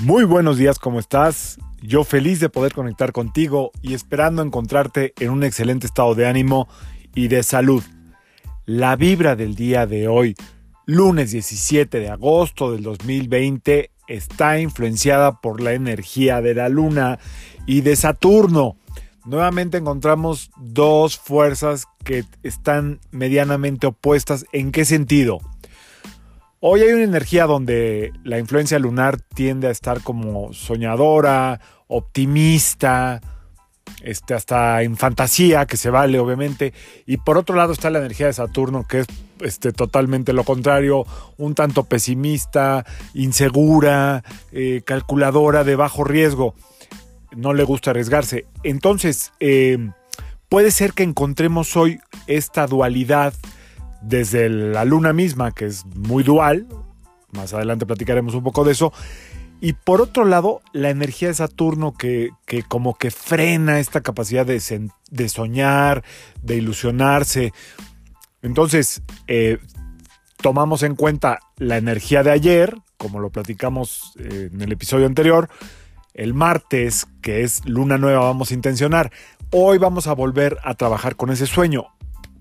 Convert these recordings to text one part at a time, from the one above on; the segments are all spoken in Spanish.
Muy buenos días, ¿cómo estás? Yo feliz de poder conectar contigo y esperando encontrarte en un excelente estado de ánimo y de salud. La vibra del día de hoy, lunes 17 de agosto del 2020, está influenciada por la energía de la luna y de Saturno. Nuevamente encontramos dos fuerzas que están medianamente opuestas. ¿En qué sentido? Hoy hay una energía donde la influencia lunar tiende a estar como soñadora, optimista, este, hasta en fantasía, que se vale obviamente. Y por otro lado está la energía de Saturno, que es este, totalmente lo contrario, un tanto pesimista, insegura, eh, calculadora, de bajo riesgo. No le gusta arriesgarse. Entonces, eh, puede ser que encontremos hoy esta dualidad desde la luna misma, que es muy dual, más adelante platicaremos un poco de eso, y por otro lado, la energía de Saturno que, que como que frena esta capacidad de, de soñar, de ilusionarse. Entonces, eh, tomamos en cuenta la energía de ayer, como lo platicamos eh, en el episodio anterior, el martes, que es luna nueva, vamos a intencionar. Hoy vamos a volver a trabajar con ese sueño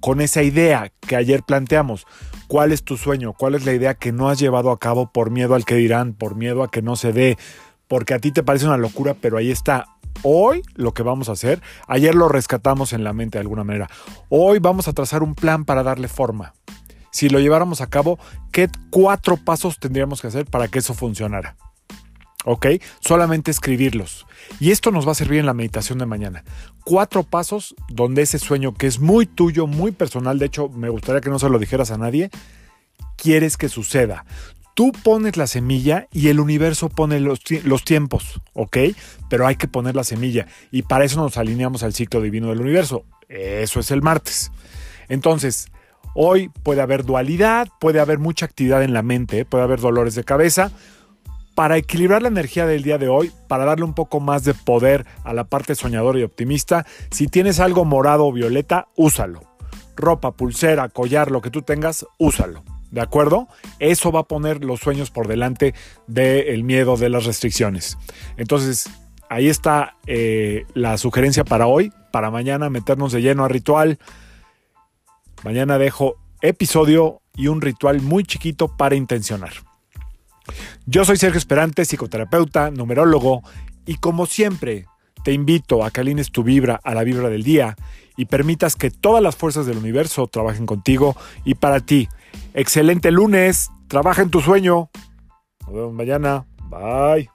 con esa idea que ayer planteamos. ¿Cuál es tu sueño? ¿Cuál es la idea que no has llevado a cabo por miedo al que dirán, por miedo a que no se dé? Porque a ti te parece una locura, pero ahí está. Hoy lo que vamos a hacer, ayer lo rescatamos en la mente de alguna manera. Hoy vamos a trazar un plan para darle forma. Si lo lleváramos a cabo, ¿qué cuatro pasos tendríamos que hacer para que eso funcionara? ¿Ok? Solamente escribirlos. Y esto nos va a servir en la meditación de mañana. Cuatro pasos donde ese sueño que es muy tuyo, muy personal, de hecho me gustaría que no se lo dijeras a nadie, quieres que suceda. Tú pones la semilla y el universo pone los, los, tiempos, ¿ok? Pero hay que poner la semilla y para eso nos alineamos al ciclo divino del universo. Eso es el martes. Entonces, hoy puede haber dualidad, puede haber mucha actividad en la mente, puede haber dolores de cabeza, para equilibrar la energía del día de hoy, para darle un poco más de poder a la parte soñadora y optimista, si tienes algo morado o violeta, úsalo. Ropa, pulsera, collar, lo que tú tengas, úsalo. ¿De acuerdo? Eso va a poner los sueños por delante del miedo, de las restricciones. Entonces, ahí está eh, la sugerencia para hoy. Para mañana meternos de lleno a ritual. Mañana dejo episodio y un ritual muy chiquito para intencionar. Yo soy Sergio Esperante, psicoterapeuta, numerólogo, y como siempre, te invito a que alines tu vibra a la vibra del día y permitas que todas las fuerzas del universo trabajen contigo y para ti. Excelente lunes, trabaja en tu sueño. Nos vemos mañana. Bye.